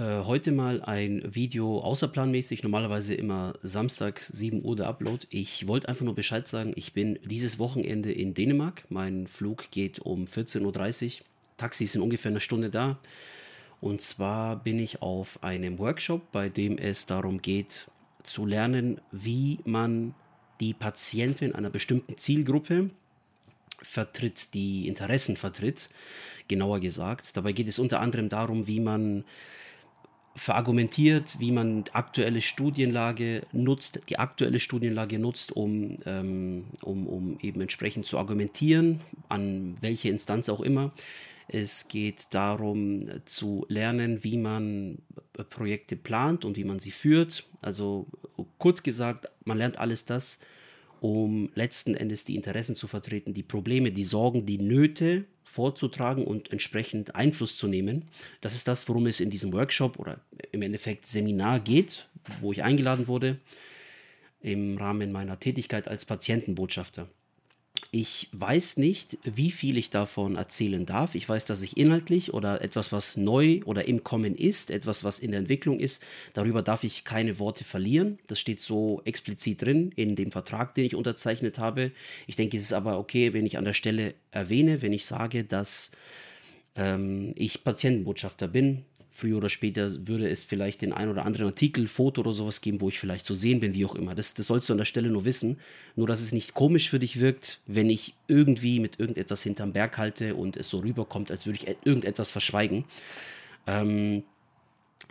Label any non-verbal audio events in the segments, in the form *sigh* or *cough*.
Äh, heute mal ein Video außerplanmäßig, normalerweise immer Samstag 7 Uhr der Upload. Ich wollte einfach nur Bescheid sagen, ich bin dieses Wochenende in Dänemark. Mein Flug geht um 14.30 Uhr. Taxis sind ungefähr eine Stunde da. Und zwar bin ich auf einem Workshop, bei dem es darum geht, zu lernen, wie man die Patientin einer bestimmten Zielgruppe vertritt, die Interessen vertritt, genauer gesagt. Dabei geht es unter anderem darum, wie man verargumentiert, wie man aktuelle Studienlage nutzt, die aktuelle Studienlage nutzt, um, ähm, um, um eben entsprechend zu argumentieren, an welche Instanz auch immer. Es geht darum zu lernen, wie man Projekte plant und wie man sie führt. Also kurz gesagt, man lernt alles das, um letzten Endes die Interessen zu vertreten, die Probleme, die Sorgen, die Nöte vorzutragen und entsprechend Einfluss zu nehmen. Das ist das, worum es in diesem Workshop oder im Endeffekt Seminar geht, wo ich eingeladen wurde im Rahmen meiner Tätigkeit als Patientenbotschafter. Ich weiß nicht, wie viel ich davon erzählen darf. Ich weiß, dass ich inhaltlich oder etwas, was neu oder im Kommen ist, etwas, was in der Entwicklung ist, darüber darf ich keine Worte verlieren. Das steht so explizit drin in dem Vertrag, den ich unterzeichnet habe. Ich denke, es ist aber okay, wenn ich an der Stelle erwähne, wenn ich sage, dass ähm, ich Patientenbotschafter bin, früher oder später würde es vielleicht den ein oder anderen Artikel, Foto oder sowas geben, wo ich vielleicht zu sehen bin, wie auch immer. Das, das sollst du an der Stelle nur wissen. Nur, dass es nicht komisch für dich wirkt, wenn ich irgendwie mit irgendetwas hinterm Berg halte und es so rüberkommt, als würde ich irgendetwas verschweigen. Ähm,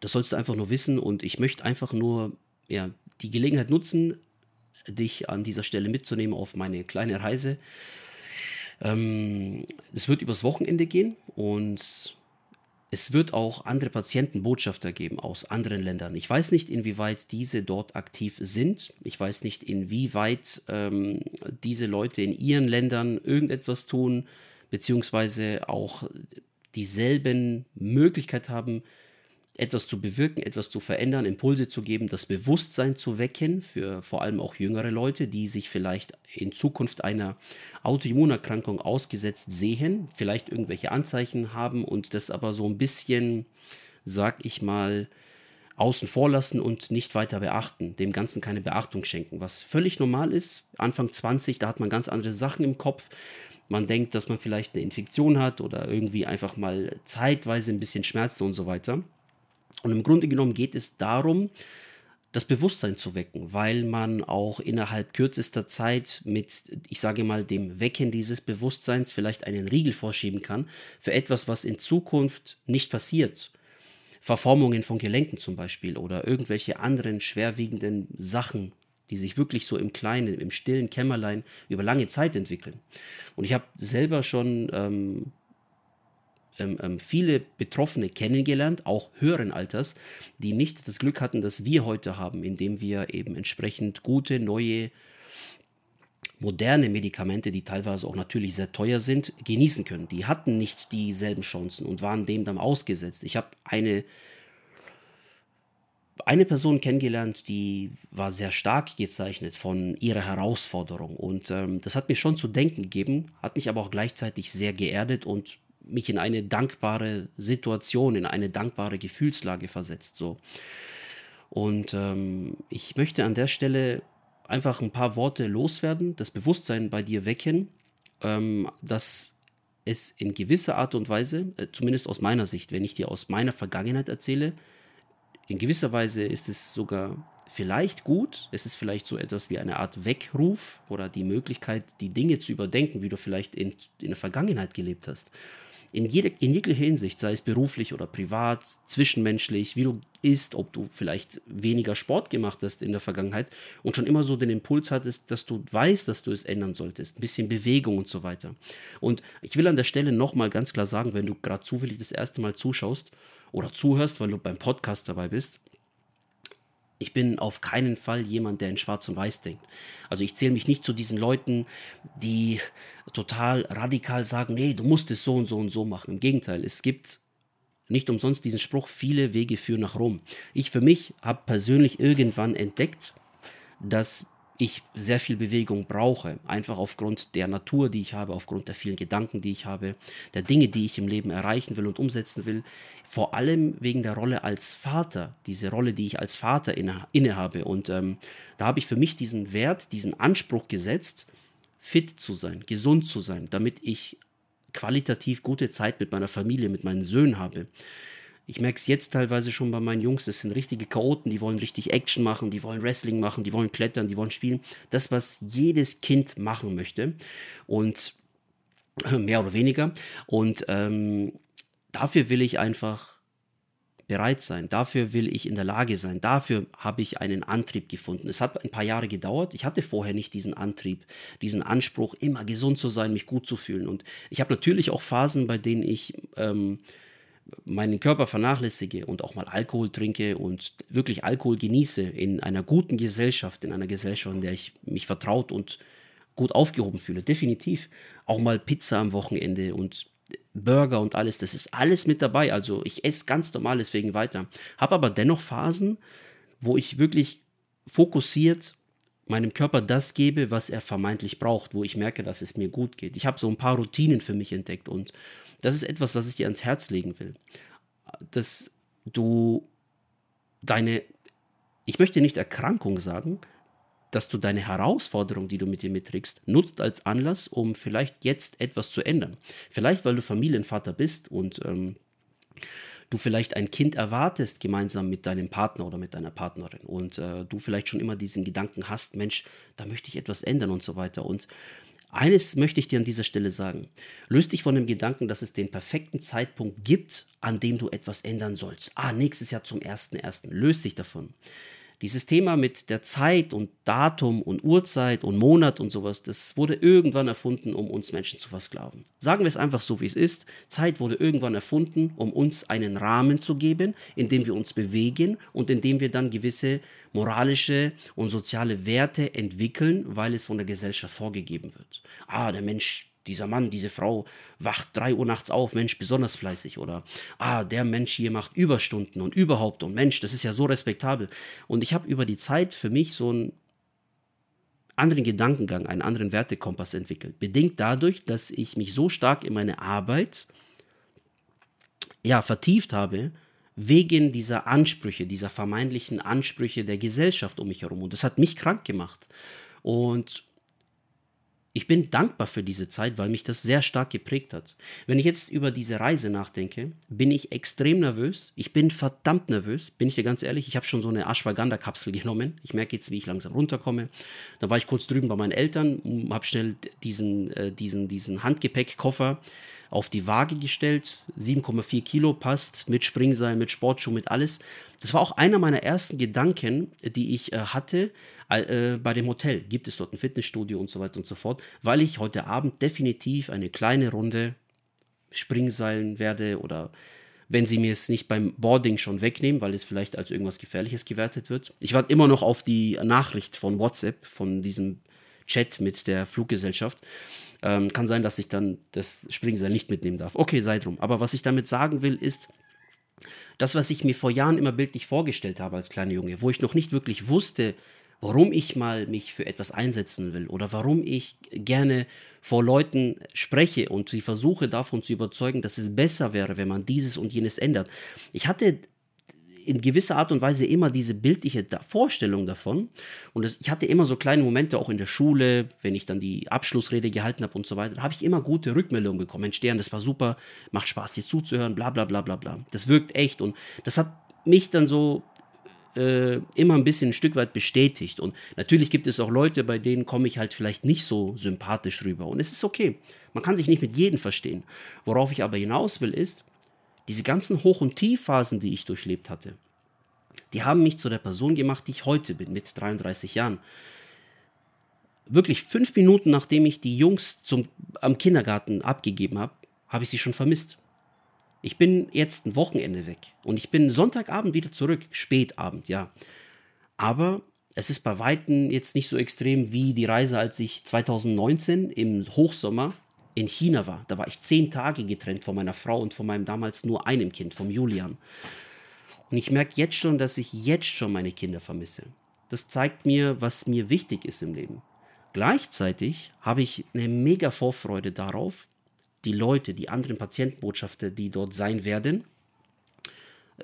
das sollst du einfach nur wissen und ich möchte einfach nur ja, die Gelegenheit nutzen, dich an dieser Stelle mitzunehmen auf meine kleine Reise. Ähm, es wird übers Wochenende gehen und es wird auch andere Patientenbotschafter geben aus anderen Ländern. Ich weiß nicht, inwieweit diese dort aktiv sind. Ich weiß nicht, inwieweit ähm, diese Leute in ihren Ländern irgendetwas tun, beziehungsweise auch dieselben Möglichkeit haben, etwas zu bewirken, etwas zu verändern, Impulse zu geben, das Bewusstsein zu wecken für vor allem auch jüngere Leute, die sich vielleicht in Zukunft einer Autoimmunerkrankung ausgesetzt sehen, vielleicht irgendwelche Anzeichen haben und das aber so ein bisschen, sag ich mal, außen vor lassen und nicht weiter beachten, dem Ganzen keine Beachtung schenken, was völlig normal ist. Anfang 20, da hat man ganz andere Sachen im Kopf. Man denkt, dass man vielleicht eine Infektion hat oder irgendwie einfach mal zeitweise ein bisschen Schmerzen und so weiter. Und im Grunde genommen geht es darum, das Bewusstsein zu wecken, weil man auch innerhalb kürzester Zeit mit, ich sage mal, dem Wecken dieses Bewusstseins vielleicht einen Riegel vorschieben kann für etwas, was in Zukunft nicht passiert. Verformungen von Gelenken zum Beispiel oder irgendwelche anderen schwerwiegenden Sachen, die sich wirklich so im Kleinen, im stillen Kämmerlein über lange Zeit entwickeln. Und ich habe selber schon ähm, ähm, ähm, viele Betroffene kennengelernt, auch höheren Alters, die nicht das Glück hatten, das wir heute haben, indem wir eben entsprechend gute, neue, moderne Medikamente, die teilweise auch natürlich sehr teuer sind, genießen können. Die hatten nicht dieselben Chancen und waren dem dann ausgesetzt. Ich habe eine eine Person kennengelernt, die war sehr stark gezeichnet von ihrer Herausforderung. Und ähm, das hat mir schon zu denken gegeben, hat mich aber auch gleichzeitig sehr geerdet und mich in eine dankbare Situation, in eine dankbare Gefühlslage versetzt. So. Und ähm, ich möchte an der Stelle einfach ein paar Worte loswerden, das Bewusstsein bei dir wecken, ähm, dass es in gewisser Art und Weise, äh, zumindest aus meiner Sicht, wenn ich dir aus meiner Vergangenheit erzähle, in gewisser Weise ist es sogar vielleicht gut. Es ist vielleicht so etwas wie eine Art Weckruf oder die Möglichkeit, die Dinge zu überdenken, wie du vielleicht in, in der Vergangenheit gelebt hast in, jede, in jeglicher Hinsicht, sei es beruflich oder privat, zwischenmenschlich, wie du isst, ob du vielleicht weniger Sport gemacht hast in der Vergangenheit und schon immer so den Impuls hattest, dass du weißt, dass du es ändern solltest, ein bisschen Bewegung und so weiter. Und ich will an der Stelle nochmal ganz klar sagen, wenn du gerade zufällig das erste Mal zuschaust oder zuhörst, weil du beim Podcast dabei bist, ich bin auf keinen Fall jemand, der in Schwarz und Weiß denkt. Also ich zähle mich nicht zu diesen Leuten, die total radikal sagen, nee, du musst es so und so und so machen. Im Gegenteil, es gibt nicht umsonst diesen Spruch, viele Wege führen nach Rom. Ich für mich habe persönlich irgendwann entdeckt, dass ich sehr viel Bewegung brauche, einfach aufgrund der Natur, die ich habe, aufgrund der vielen Gedanken, die ich habe, der Dinge, die ich im Leben erreichen will und umsetzen will, vor allem wegen der Rolle als Vater, diese Rolle, die ich als Vater inne, innehabe. Und ähm, da habe ich für mich diesen Wert, diesen Anspruch gesetzt, fit zu sein, gesund zu sein, damit ich qualitativ gute Zeit mit meiner Familie, mit meinen Söhnen habe. Ich merke es jetzt teilweise schon bei meinen Jungs, das sind richtige Chaoten, die wollen richtig Action machen, die wollen Wrestling machen, die wollen klettern, die wollen spielen. Das, was jedes Kind machen möchte. Und mehr oder weniger. Und ähm, dafür will ich einfach bereit sein. Dafür will ich in der Lage sein. Dafür habe ich einen Antrieb gefunden. Es hat ein paar Jahre gedauert. Ich hatte vorher nicht diesen Antrieb, diesen Anspruch, immer gesund zu sein, mich gut zu fühlen. Und ich habe natürlich auch Phasen, bei denen ich ähm, meinen Körper vernachlässige und auch mal Alkohol trinke und wirklich Alkohol genieße in einer guten Gesellschaft, in einer Gesellschaft, in der ich mich vertraut und gut aufgehoben fühle, definitiv. Auch mal Pizza am Wochenende und Burger und alles, das ist alles mit dabei. Also ich esse ganz normal deswegen weiter. Habe aber dennoch Phasen, wo ich wirklich fokussiert meinem Körper das gebe, was er vermeintlich braucht, wo ich merke, dass es mir gut geht. Ich habe so ein paar Routinen für mich entdeckt und das ist etwas, was ich dir ans Herz legen will. Dass du deine, ich möchte nicht Erkrankung sagen, dass du deine Herausforderung, die du mit dir mitträgst, nutzt als Anlass, um vielleicht jetzt etwas zu ändern. Vielleicht, weil du Familienvater bist und ähm, du vielleicht ein Kind erwartest, gemeinsam mit deinem Partner oder mit deiner Partnerin und äh, du vielleicht schon immer diesen Gedanken hast, Mensch, da möchte ich etwas ändern und so weiter. Und eines möchte ich dir an dieser Stelle sagen. Löst dich von dem Gedanken, dass es den perfekten Zeitpunkt gibt, an dem du etwas ändern sollst. Ah, nächstes Jahr zum 1.1. Löst dich davon. Dieses Thema mit der Zeit und Datum und Uhrzeit und Monat und sowas, das wurde irgendwann erfunden, um uns Menschen zu versklaven. Sagen wir es einfach so, wie es ist. Zeit wurde irgendwann erfunden, um uns einen Rahmen zu geben, in dem wir uns bewegen und in dem wir dann gewisse moralische und soziale Werte entwickeln, weil es von der Gesellschaft vorgegeben wird. Ah, der Mensch dieser Mann, diese Frau wacht drei Uhr nachts auf, Mensch, besonders fleißig. Oder, ah, der Mensch hier macht Überstunden und überhaupt und Mensch, das ist ja so respektabel. Und ich habe über die Zeit für mich so einen anderen Gedankengang, einen anderen Wertekompass entwickelt. Bedingt dadurch, dass ich mich so stark in meine Arbeit ja, vertieft habe, wegen dieser Ansprüche, dieser vermeintlichen Ansprüche der Gesellschaft um mich herum. Und das hat mich krank gemacht. Und ich bin dankbar für diese Zeit, weil mich das sehr stark geprägt hat. Wenn ich jetzt über diese Reise nachdenke, bin ich extrem nervös. Ich bin verdammt nervös, bin ich dir ganz ehrlich. Ich habe schon so eine Ashwagandha-Kapsel *laughs* genommen. Ich merke jetzt, wie ich langsam runterkomme. Dann war ich kurz drüben bei meinen Eltern, habe schnell diesen, äh, diesen, diesen Handgepäckkoffer auf die Waage gestellt. 7,4 Kilo passt mit Springseil, mit Sportschuh, mit alles. Das war auch einer meiner ersten Gedanken, die ich äh, hatte, äh, bei dem Hotel gibt es dort ein Fitnessstudio und so weiter und so fort, weil ich heute Abend definitiv eine kleine Runde Springseilen werde oder wenn sie mir es nicht beim Boarding schon wegnehmen, weil es vielleicht als irgendwas Gefährliches gewertet wird. Ich warte immer noch auf die Nachricht von WhatsApp, von diesem Chat mit der Fluggesellschaft. Ähm, kann sein, dass ich dann das Springseil nicht mitnehmen darf. Okay, sei drum. Aber was ich damit sagen will, ist, das, was ich mir vor Jahren immer bildlich vorgestellt habe als kleiner Junge, wo ich noch nicht wirklich wusste, warum ich mal mich für etwas einsetzen will oder warum ich gerne vor Leuten spreche und sie versuche davon zu überzeugen, dass es besser wäre, wenn man dieses und jenes ändert. Ich hatte in gewisser Art und Weise immer diese bildliche Vorstellung davon. Und das, ich hatte immer so kleine Momente auch in der Schule, wenn ich dann die Abschlussrede gehalten habe und so weiter, habe ich immer gute Rückmeldungen bekommen. Mensch, Stern, das war super, macht Spaß, dir zuzuhören, bla bla bla bla bla. Das wirkt echt und das hat mich dann so äh, immer ein bisschen ein Stück weit bestätigt. Und natürlich gibt es auch Leute, bei denen komme ich halt vielleicht nicht so sympathisch rüber. Und es ist okay. Man kann sich nicht mit jedem verstehen. Worauf ich aber hinaus will, ist, diese ganzen Hoch- und Tiefphasen, die ich durchlebt hatte, die haben mich zu der Person gemacht, die ich heute bin, mit 33 Jahren. Wirklich fünf Minuten nachdem ich die Jungs zum, am Kindergarten abgegeben habe, habe ich sie schon vermisst. Ich bin jetzt ein Wochenende weg und ich bin Sonntagabend wieder zurück, spätabend, ja. Aber es ist bei Weitem jetzt nicht so extrem wie die Reise, als ich 2019 im Hochsommer in China war. Da war ich zehn Tage getrennt von meiner Frau und von meinem damals nur einem Kind, vom Julian. Und ich merke jetzt schon, dass ich jetzt schon meine Kinder vermisse. Das zeigt mir, was mir wichtig ist im Leben. Gleichzeitig habe ich eine mega Vorfreude darauf, die Leute, die anderen Patientenbotschafter, die dort sein werden,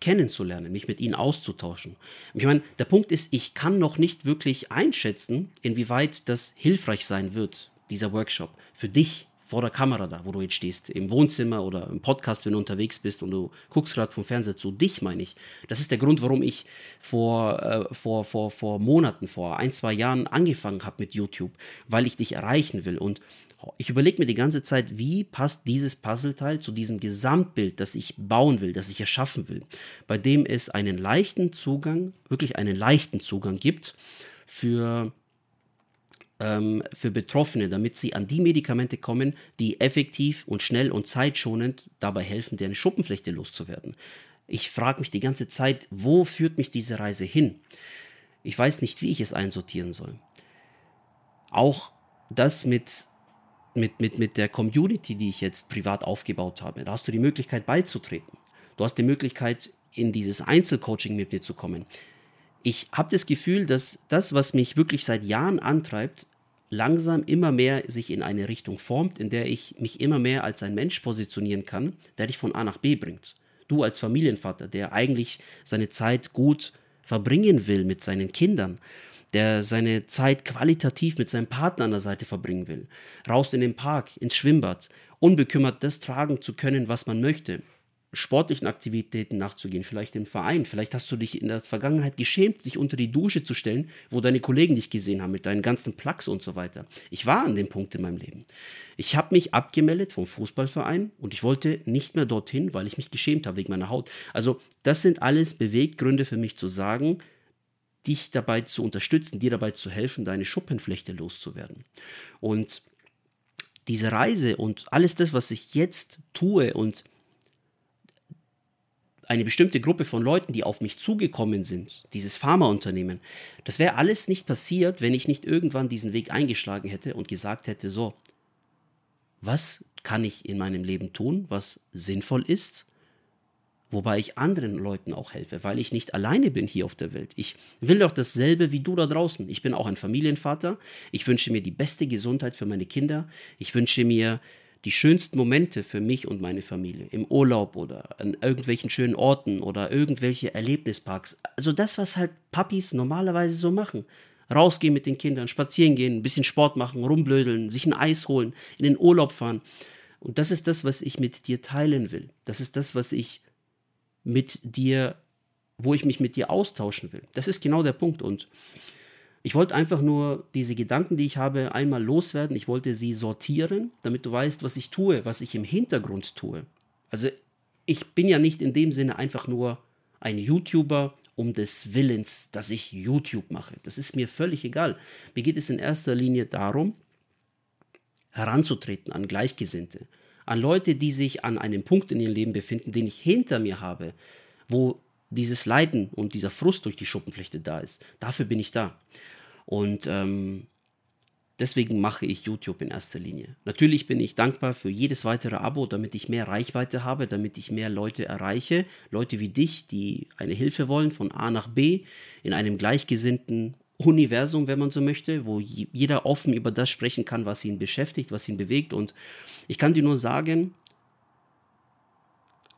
kennenzulernen, mich mit ihnen auszutauschen. Ich meine, der Punkt ist, ich kann noch nicht wirklich einschätzen, inwieweit das hilfreich sein wird, dieser Workshop, für dich vor der Kamera da, wo du jetzt stehst, im Wohnzimmer oder im Podcast, wenn du unterwegs bist und du guckst gerade vom Fernseher zu, dich meine ich. Das ist der Grund, warum ich vor, äh, vor, vor, vor Monaten, vor ein, zwei Jahren angefangen habe mit YouTube, weil ich dich erreichen will und ich überlege mir die ganze Zeit, wie passt dieses Puzzleteil zu diesem Gesamtbild, das ich bauen will, das ich erschaffen will, bei dem es einen leichten Zugang, wirklich einen leichten Zugang gibt für, ähm, für Betroffene, damit sie an die Medikamente kommen, die effektiv und schnell und zeitschonend dabei helfen, deren Schuppenflechte loszuwerden. Ich frage mich die ganze Zeit, wo führt mich diese Reise hin? Ich weiß nicht, wie ich es einsortieren soll. Auch das mit mit, mit, mit der Community, die ich jetzt privat aufgebaut habe. Da hast du die Möglichkeit beizutreten. Du hast die Möglichkeit, in dieses Einzelcoaching mit mir zu kommen. Ich habe das Gefühl, dass das, was mich wirklich seit Jahren antreibt, langsam immer mehr sich in eine Richtung formt, in der ich mich immer mehr als ein Mensch positionieren kann, der dich von A nach B bringt. Du als Familienvater, der eigentlich seine Zeit gut verbringen will mit seinen Kindern, der seine Zeit qualitativ mit seinem Partner an der Seite verbringen will, raus in den Park, ins Schwimmbad, unbekümmert das tragen zu können, was man möchte, sportlichen Aktivitäten nachzugehen, vielleicht im Verein. Vielleicht hast du dich in der Vergangenheit geschämt, dich unter die Dusche zu stellen, wo deine Kollegen dich gesehen haben mit deinen ganzen Plaques und so weiter. Ich war an dem Punkt in meinem Leben. Ich habe mich abgemeldet vom Fußballverein und ich wollte nicht mehr dorthin, weil ich mich geschämt habe wegen meiner Haut. Also das sind alles Beweggründe für mich zu sagen, dich dabei zu unterstützen, dir dabei zu helfen, deine Schuppenflechte loszuwerden. Und diese Reise und alles das, was ich jetzt tue und eine bestimmte Gruppe von Leuten, die auf mich zugekommen sind, dieses Pharmaunternehmen, das wäre alles nicht passiert, wenn ich nicht irgendwann diesen Weg eingeschlagen hätte und gesagt hätte, so, was kann ich in meinem Leben tun, was sinnvoll ist wobei ich anderen Leuten auch helfe, weil ich nicht alleine bin hier auf der Welt. Ich will doch dasselbe wie du da draußen. Ich bin auch ein Familienvater. Ich wünsche mir die beste Gesundheit für meine Kinder. Ich wünsche mir die schönsten Momente für mich und meine Familie im Urlaub oder an irgendwelchen schönen Orten oder irgendwelche Erlebnisparks. Also das, was halt Papis normalerweise so machen. Rausgehen mit den Kindern, spazieren gehen, ein bisschen Sport machen, rumblödeln, sich ein Eis holen, in den Urlaub fahren. Und das ist das, was ich mit dir teilen will. Das ist das, was ich mit dir, wo ich mich mit dir austauschen will. Das ist genau der Punkt. Und ich wollte einfach nur diese Gedanken, die ich habe, einmal loswerden. Ich wollte sie sortieren, damit du weißt, was ich tue, was ich im Hintergrund tue. Also ich bin ja nicht in dem Sinne einfach nur ein YouTuber um des Willens, dass ich YouTube mache. Das ist mir völlig egal. Mir geht es in erster Linie darum, heranzutreten an Gleichgesinnte, an Leute, die sich an einem Punkt in ihrem Leben befinden, den ich hinter mir habe, wo dieses Leiden und dieser Frust durch die Schuppenflechte da ist. Dafür bin ich da. Und ähm, deswegen mache ich YouTube in erster Linie. Natürlich bin ich dankbar für jedes weitere Abo, damit ich mehr Reichweite habe, damit ich mehr Leute erreiche. Leute wie dich, die eine Hilfe wollen von A nach B in einem gleichgesinnten Universum, wenn man so möchte, wo jeder offen über das sprechen kann, was ihn beschäftigt, was ihn bewegt. Und ich kann dir nur sagen,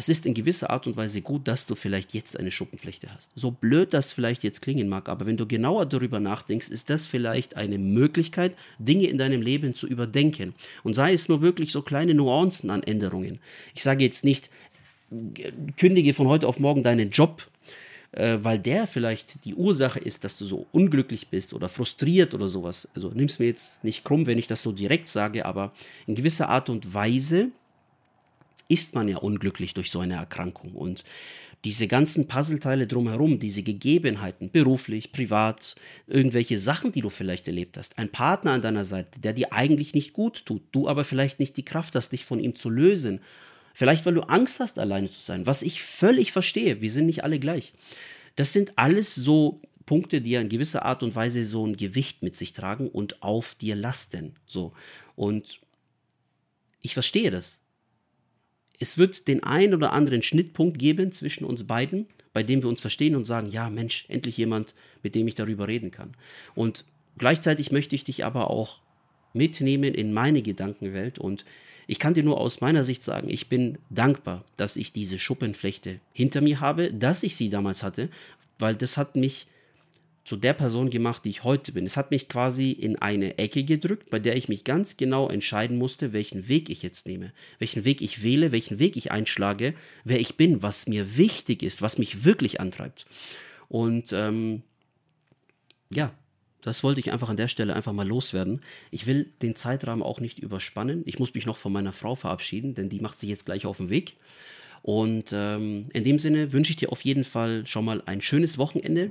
es ist in gewisser Art und Weise gut, dass du vielleicht jetzt eine Schuppenflechte hast. So blöd das vielleicht jetzt klingen mag, aber wenn du genauer darüber nachdenkst, ist das vielleicht eine Möglichkeit, Dinge in deinem Leben zu überdenken. Und sei es nur wirklich so kleine Nuancen an Änderungen. Ich sage jetzt nicht, kündige von heute auf morgen deinen Job äh, weil der vielleicht die Ursache ist, dass du so unglücklich bist oder frustriert oder sowas. Also nimm es mir jetzt nicht krumm, wenn ich das so direkt sage, aber in gewisser Art und Weise ist man ja unglücklich durch so eine Erkrankung. Und diese ganzen Puzzleteile drumherum, diese Gegebenheiten, beruflich, privat, irgendwelche Sachen, die du vielleicht erlebt hast, ein Partner an deiner Seite, der dir eigentlich nicht gut tut, du aber vielleicht nicht die Kraft hast, dich von ihm zu lösen Vielleicht, weil du Angst hast, alleine zu sein, was ich völlig verstehe. Wir sind nicht alle gleich. Das sind alles so Punkte, die ja in gewisser Art und Weise so ein Gewicht mit sich tragen und auf dir lasten. So. Und ich verstehe das. Es wird den einen oder anderen Schnittpunkt geben zwischen uns beiden, bei dem wir uns verstehen und sagen, ja Mensch, endlich jemand, mit dem ich darüber reden kann. Und gleichzeitig möchte ich dich aber auch mitnehmen in meine Gedankenwelt und ich kann dir nur aus meiner Sicht sagen, ich bin dankbar, dass ich diese Schuppenflechte hinter mir habe, dass ich sie damals hatte, weil das hat mich zu der Person gemacht, die ich heute bin. Es hat mich quasi in eine Ecke gedrückt, bei der ich mich ganz genau entscheiden musste, welchen Weg ich jetzt nehme, welchen Weg ich wähle, welchen Weg ich einschlage, wer ich bin, was mir wichtig ist, was mich wirklich antreibt. Und ähm, ja, das wollte ich einfach an der Stelle einfach mal loswerden. Ich will den Zeitrahmen auch nicht überspannen. Ich muss mich noch von meiner Frau verabschieden, denn die macht sich jetzt gleich auf den Weg. Und ähm, in dem Sinne wünsche ich dir auf jeden Fall schon mal ein schönes Wochenende.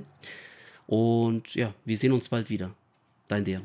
Und ja, wir sehen uns bald wieder. Dein Dejan.